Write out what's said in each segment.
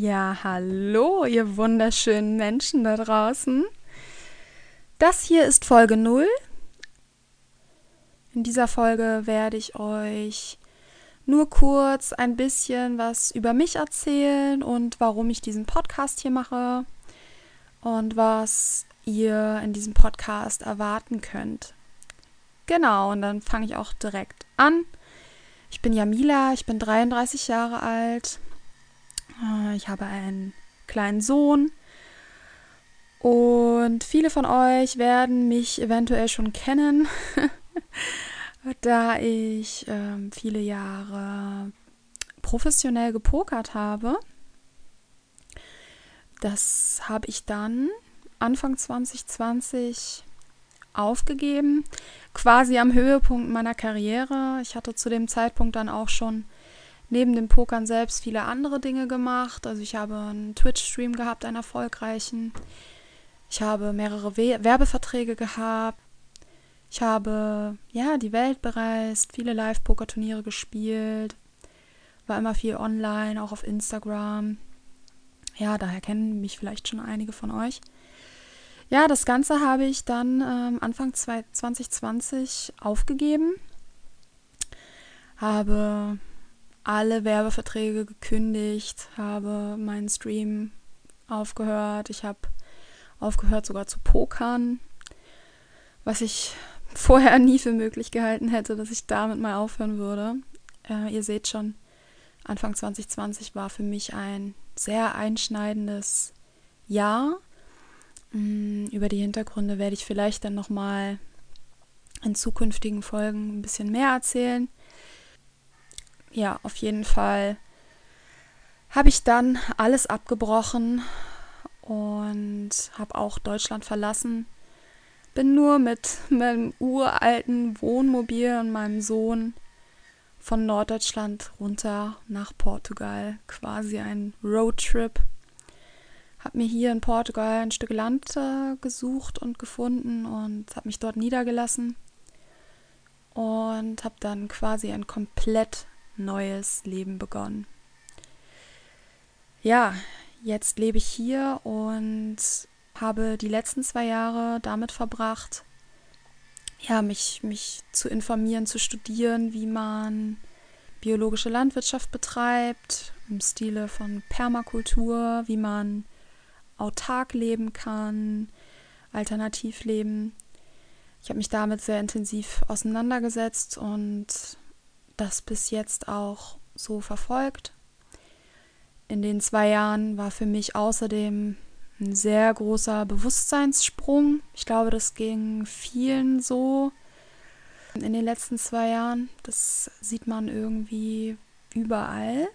Ja, hallo, ihr wunderschönen Menschen da draußen. Das hier ist Folge 0. In dieser Folge werde ich euch nur kurz ein bisschen was über mich erzählen und warum ich diesen Podcast hier mache und was ihr in diesem Podcast erwarten könnt. Genau, und dann fange ich auch direkt an. Ich bin Jamila, ich bin 33 Jahre alt ich habe einen kleinen Sohn. Und viele von euch werden mich eventuell schon kennen, da ich äh, viele Jahre professionell gepokert habe. Das habe ich dann Anfang 2020 aufgegeben, quasi am Höhepunkt meiner Karriere. Ich hatte zu dem Zeitpunkt dann auch schon neben dem Pokern selbst viele andere Dinge gemacht. Also ich habe einen Twitch-Stream gehabt, einen erfolgreichen. Ich habe mehrere We Werbeverträge gehabt. Ich habe ja die Welt bereist, viele Live-Poker-Turniere gespielt, war immer viel online, auch auf Instagram. Ja, daher kennen mich vielleicht schon einige von euch. Ja, das Ganze habe ich dann ähm, Anfang 2020 aufgegeben, habe alle Werbeverträge gekündigt, habe meinen Stream aufgehört. Ich habe aufgehört sogar zu pokern, was ich vorher nie für möglich gehalten hätte, dass ich damit mal aufhören würde. Äh, ihr seht schon, Anfang 2020 war für mich ein sehr einschneidendes Jahr. Mm, über die Hintergründe werde ich vielleicht dann nochmal in zukünftigen Folgen ein bisschen mehr erzählen ja, auf jeden Fall habe ich dann alles abgebrochen und habe auch Deutschland verlassen. Bin nur mit meinem uralten Wohnmobil und meinem Sohn von Norddeutschland runter nach Portugal. Quasi ein Roadtrip. Habe mir hier in Portugal ein Stück Land äh, gesucht und gefunden und habe mich dort niedergelassen. Und habe dann quasi ein komplett neues Leben begonnen. Ja, jetzt lebe ich hier und habe die letzten zwei Jahre damit verbracht, ja, mich, mich zu informieren, zu studieren, wie man biologische Landwirtschaft betreibt, im Stile von Permakultur, wie man autark leben kann, alternativ leben. Ich habe mich damit sehr intensiv auseinandergesetzt und das bis jetzt auch so verfolgt. In den zwei Jahren war für mich außerdem ein sehr großer Bewusstseinssprung. Ich glaube, das ging vielen so in den letzten zwei Jahren. Das sieht man irgendwie überall,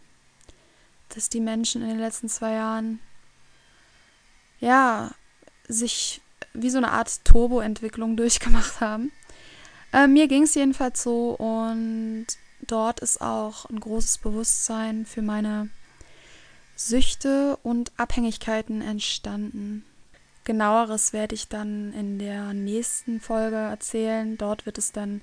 dass die Menschen in den letzten zwei Jahren ja sich wie so eine Art Turbo-Entwicklung durchgemacht haben. Äh, mir ging es jedenfalls so und dort ist auch ein großes Bewusstsein für meine Süchte und Abhängigkeiten entstanden. Genaueres werde ich dann in der nächsten Folge erzählen. Dort wird es dann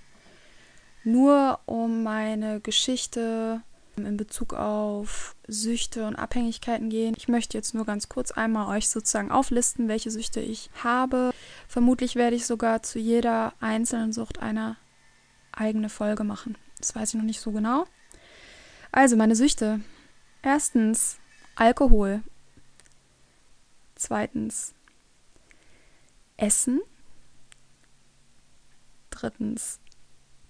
nur um meine Geschichte in Bezug auf Süchte und Abhängigkeiten gehen. Ich möchte jetzt nur ganz kurz einmal euch sozusagen auflisten, welche Süchte ich habe. Vermutlich werde ich sogar zu jeder einzelnen Sucht eine eigene Folge machen. Das weiß ich noch nicht so genau. Also meine Süchte. Erstens Alkohol. Zweitens Essen. Drittens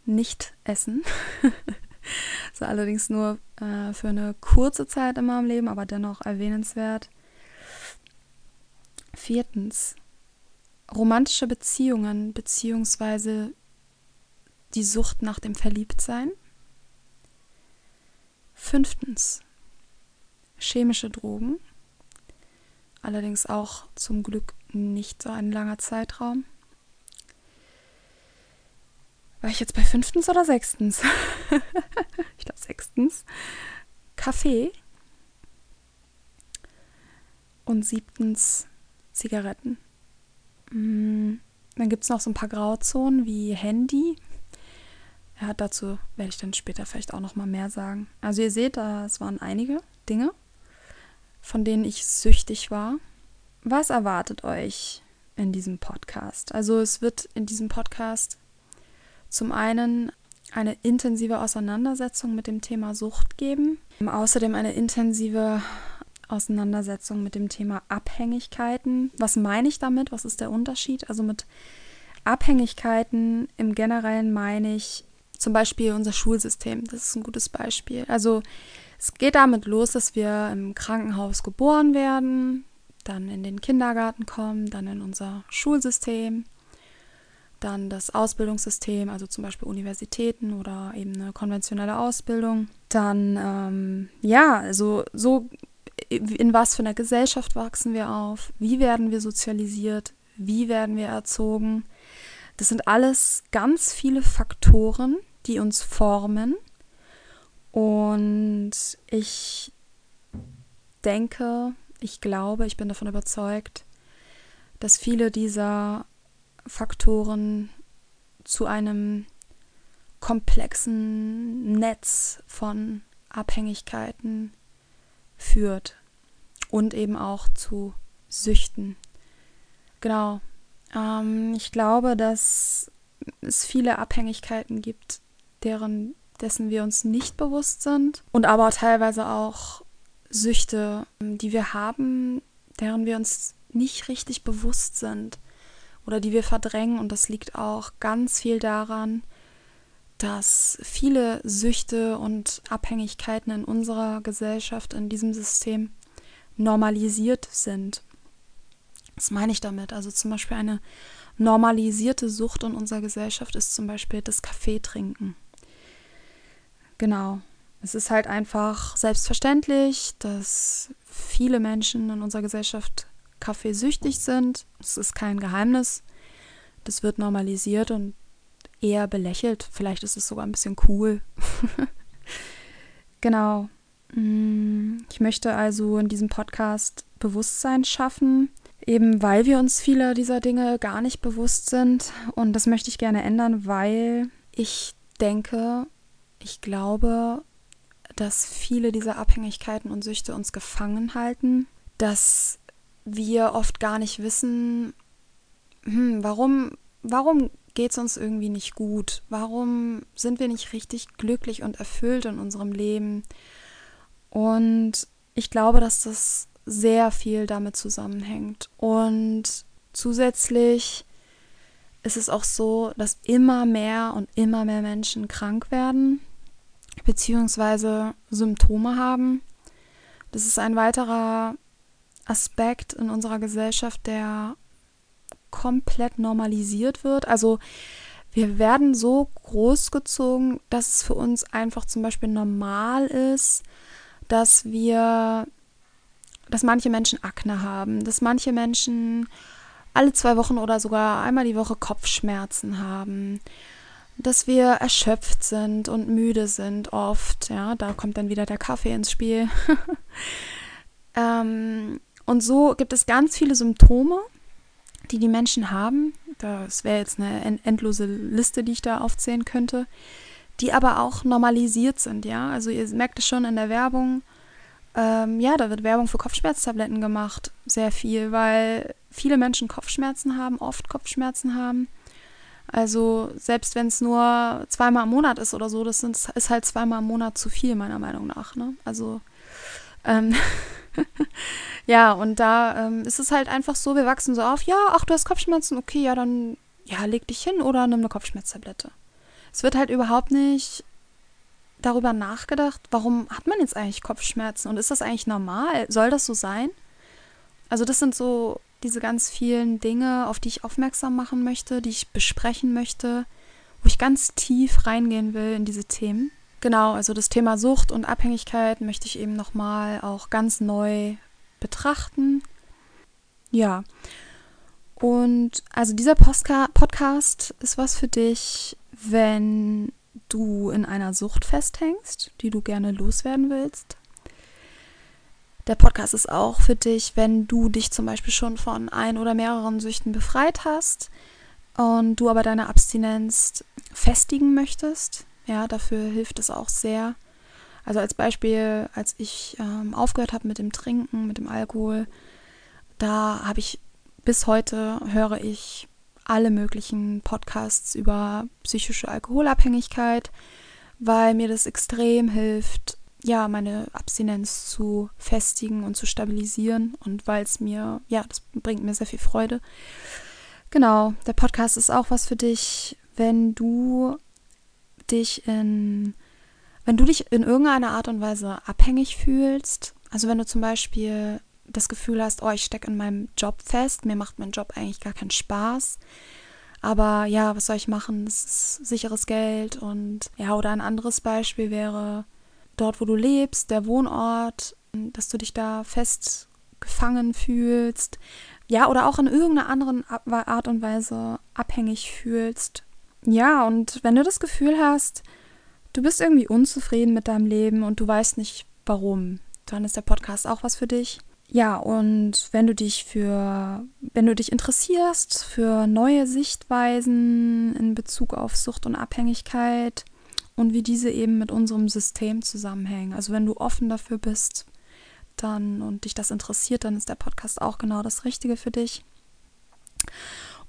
nicht essen. so allerdings nur äh, für eine kurze Zeit in meinem Leben, aber dennoch erwähnenswert. Viertens romantische Beziehungen beziehungsweise die Sucht nach dem Verliebtsein. Fünftens chemische Drogen, allerdings auch zum Glück nicht so ein langer Zeitraum. War ich jetzt bei fünftens oder sechstens? ich glaube sechstens. Kaffee. Und siebtens Zigaretten. Mm, dann gibt es noch so ein paar Grauzonen wie Handy. Ja, dazu werde ich dann später vielleicht auch noch mal mehr sagen. Also ihr seht, es waren einige Dinge, von denen ich süchtig war. Was erwartet euch in diesem Podcast? Also es wird in diesem Podcast zum einen eine intensive Auseinandersetzung mit dem Thema Sucht geben, außerdem eine intensive Auseinandersetzung mit dem Thema Abhängigkeiten. Was meine ich damit? Was ist der Unterschied? Also mit Abhängigkeiten im Generellen meine ich zum Beispiel unser Schulsystem. Das ist ein gutes Beispiel. Also es geht damit los, dass wir im Krankenhaus geboren werden, dann in den Kindergarten kommen, dann in unser Schulsystem, dann das Ausbildungssystem, also zum Beispiel Universitäten oder eben eine konventionelle Ausbildung. Dann, ähm, ja, also so, in was für einer Gesellschaft wachsen wir auf? Wie werden wir sozialisiert? Wie werden wir erzogen? Das sind alles ganz viele Faktoren, die uns formen. Und ich denke, ich glaube, ich bin davon überzeugt, dass viele dieser Faktoren zu einem komplexen Netz von Abhängigkeiten führt und eben auch zu Süchten. Genau. Ähm, ich glaube, dass es viele Abhängigkeiten gibt, deren, dessen wir uns nicht bewusst sind und aber teilweise auch Süchte, die wir haben, deren wir uns nicht richtig bewusst sind oder die wir verdrängen. Und das liegt auch ganz viel daran, dass viele Süchte und Abhängigkeiten in unserer Gesellschaft, in diesem System normalisiert sind. Was meine ich damit? Also zum Beispiel eine normalisierte Sucht in unserer Gesellschaft ist zum Beispiel das Kaffeetrinken. Genau. Es ist halt einfach selbstverständlich, dass viele Menschen in unserer Gesellschaft kaffeesüchtig sind. Es ist kein Geheimnis. Das wird normalisiert und eher belächelt. Vielleicht ist es sogar ein bisschen cool. genau. Mm, ich möchte also in diesem Podcast Bewusstsein schaffen, eben weil wir uns vieler dieser Dinge gar nicht bewusst sind. Und das möchte ich gerne ändern, weil ich denke, ich glaube, dass viele dieser Abhängigkeiten und Süchte uns gefangen halten, dass wir oft gar nicht wissen, hm, warum, warum geht es uns irgendwie nicht gut? Warum sind wir nicht richtig glücklich und erfüllt in unserem Leben? Und ich glaube, dass das sehr viel damit zusammenhängt. Und zusätzlich ist es auch so, dass immer mehr und immer mehr Menschen krank werden, beziehungsweise Symptome haben. Das ist ein weiterer Aspekt in unserer Gesellschaft, der komplett normalisiert wird. Also wir werden so großgezogen, dass es für uns einfach zum Beispiel normal ist, dass wir, dass manche Menschen Akne haben, dass manche Menschen alle zwei Wochen oder sogar einmal die Woche Kopfschmerzen haben, dass wir erschöpft sind und müde sind oft. Ja, da kommt dann wieder der Kaffee ins Spiel. ähm, und so gibt es ganz viele Symptome, die die Menschen haben. Das wäre jetzt eine endlose Liste, die ich da aufzählen könnte, die aber auch normalisiert sind. Ja, also ihr merkt es schon in der Werbung. Ähm, ja, da wird Werbung für Kopfschmerztabletten gemacht, sehr viel, weil viele Menschen Kopfschmerzen haben, oft Kopfschmerzen haben. Also selbst wenn es nur zweimal im Monat ist oder so, das sind, ist halt zweimal im Monat zu viel, meiner Meinung nach. Ne? Also ähm, ja, und da ähm, ist es halt einfach so, wir wachsen so auf, ja, ach, du hast Kopfschmerzen, okay, ja, dann ja, leg dich hin oder nimm eine Kopfschmerztablette. Es wird halt überhaupt nicht darüber nachgedacht, warum hat man jetzt eigentlich Kopfschmerzen und ist das eigentlich normal? Soll das so sein? Also das sind so diese ganz vielen Dinge, auf die ich aufmerksam machen möchte, die ich besprechen möchte, wo ich ganz tief reingehen will in diese Themen. Genau, also das Thema Sucht und Abhängigkeit möchte ich eben nochmal auch ganz neu betrachten. Ja. Und also dieser Postka Podcast ist was für dich, wenn du in einer Sucht festhängst, die du gerne loswerden willst. Der Podcast ist auch für dich, wenn du dich zum Beispiel schon von ein oder mehreren Süchten befreit hast und du aber deine Abstinenz festigen möchtest. Ja, dafür hilft es auch sehr. Also als Beispiel, als ich ähm, aufgehört habe mit dem Trinken, mit dem Alkohol, da habe ich bis heute höre ich alle möglichen Podcasts über psychische Alkoholabhängigkeit, weil mir das extrem hilft, ja, meine Abstinenz zu festigen und zu stabilisieren und weil es mir, ja, das bringt mir sehr viel Freude. Genau, der Podcast ist auch was für dich, wenn du dich in, wenn du dich in irgendeiner Art und Weise abhängig fühlst. Also wenn du zum Beispiel das Gefühl hast, oh, ich stecke in meinem Job fest, mir macht mein Job eigentlich gar keinen Spaß. Aber ja, was soll ich machen? Das ist sicheres Geld und ja, oder ein anderes Beispiel wäre dort, wo du lebst, der Wohnort, dass du dich da fest gefangen fühlst. Ja, oder auch in irgendeiner anderen Art und Weise abhängig fühlst. Ja, und wenn du das Gefühl hast, du bist irgendwie unzufrieden mit deinem Leben und du weißt nicht warum, dann ist der Podcast auch was für dich. Ja, und wenn du dich für, wenn du dich interessierst für neue Sichtweisen in Bezug auf Sucht und Abhängigkeit und wie diese eben mit unserem System zusammenhängen, also wenn du offen dafür bist, dann und dich das interessiert, dann ist der Podcast auch genau das Richtige für dich.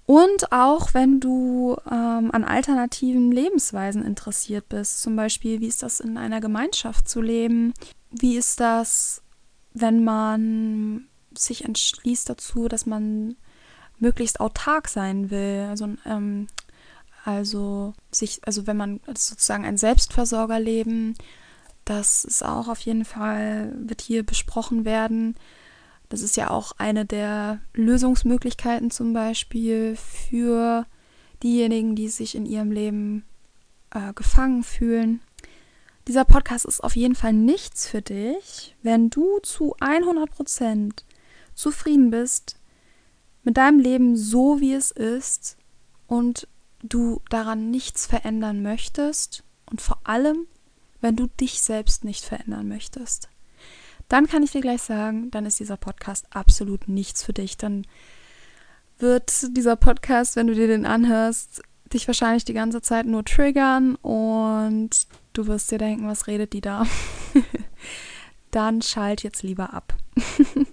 Und auch wenn du ähm, an alternativen Lebensweisen interessiert bist, zum Beispiel, wie ist das in einer Gemeinschaft zu leben? Wie ist das wenn man sich entschließt dazu, dass man möglichst autark sein will, also ähm, also sich, also wenn man sozusagen ein Selbstversorgerleben, das ist auch auf jeden Fall, wird hier besprochen werden. Das ist ja auch eine der Lösungsmöglichkeiten zum Beispiel für diejenigen, die sich in ihrem Leben äh, gefangen fühlen. Dieser Podcast ist auf jeden Fall nichts für dich, wenn du zu 100% zufrieden bist mit deinem Leben so, wie es ist und du daran nichts verändern möchtest und vor allem, wenn du dich selbst nicht verändern möchtest. Dann kann ich dir gleich sagen, dann ist dieser Podcast absolut nichts für dich. Dann wird dieser Podcast, wenn du dir den anhörst, dich wahrscheinlich die ganze Zeit nur triggern und du wirst dir denken, was redet die da? Dann schalt jetzt lieber ab.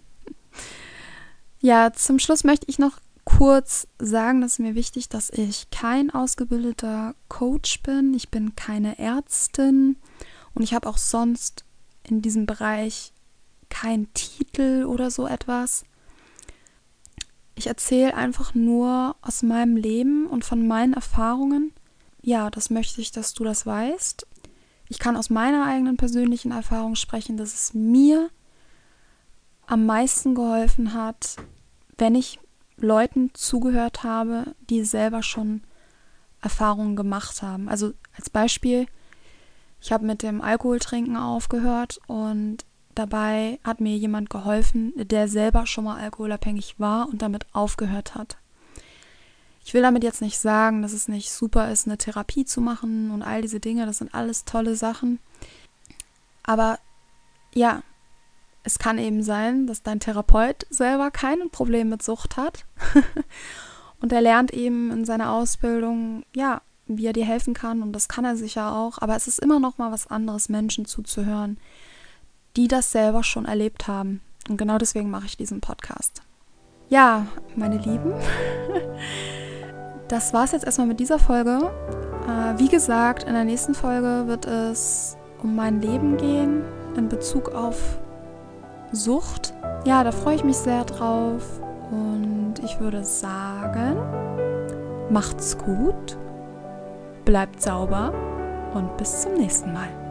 ja, zum Schluss möchte ich noch kurz sagen, dass mir wichtig, dass ich kein ausgebildeter Coach bin. Ich bin keine Ärztin und ich habe auch sonst in diesem Bereich keinen Titel oder so etwas. Ich erzähle einfach nur aus meinem Leben und von meinen Erfahrungen. Ja, das möchte ich, dass du das weißt. Ich kann aus meiner eigenen persönlichen Erfahrung sprechen, dass es mir am meisten geholfen hat, wenn ich Leuten zugehört habe, die selber schon Erfahrungen gemacht haben. Also als Beispiel, ich habe mit dem Alkoholtrinken aufgehört und dabei hat mir jemand geholfen, der selber schon mal alkoholabhängig war und damit aufgehört hat. Ich will damit jetzt nicht sagen, dass es nicht super ist, eine Therapie zu machen und all diese Dinge, das sind alles tolle Sachen. Aber ja, es kann eben sein, dass dein Therapeut selber kein Problem mit Sucht hat. und er lernt eben in seiner Ausbildung, ja, wie er dir helfen kann und das kann er sicher auch, aber es ist immer noch mal was anderes, Menschen zuzuhören, die das selber schon erlebt haben. Und genau deswegen mache ich diesen Podcast. Ja, meine Lieben, das war es jetzt erstmal mit dieser Folge. Äh, wie gesagt, in der nächsten Folge wird es um mein Leben gehen in Bezug auf Sucht. Ja, da freue ich mich sehr drauf. Und ich würde sagen, macht's gut, bleibt sauber und bis zum nächsten Mal.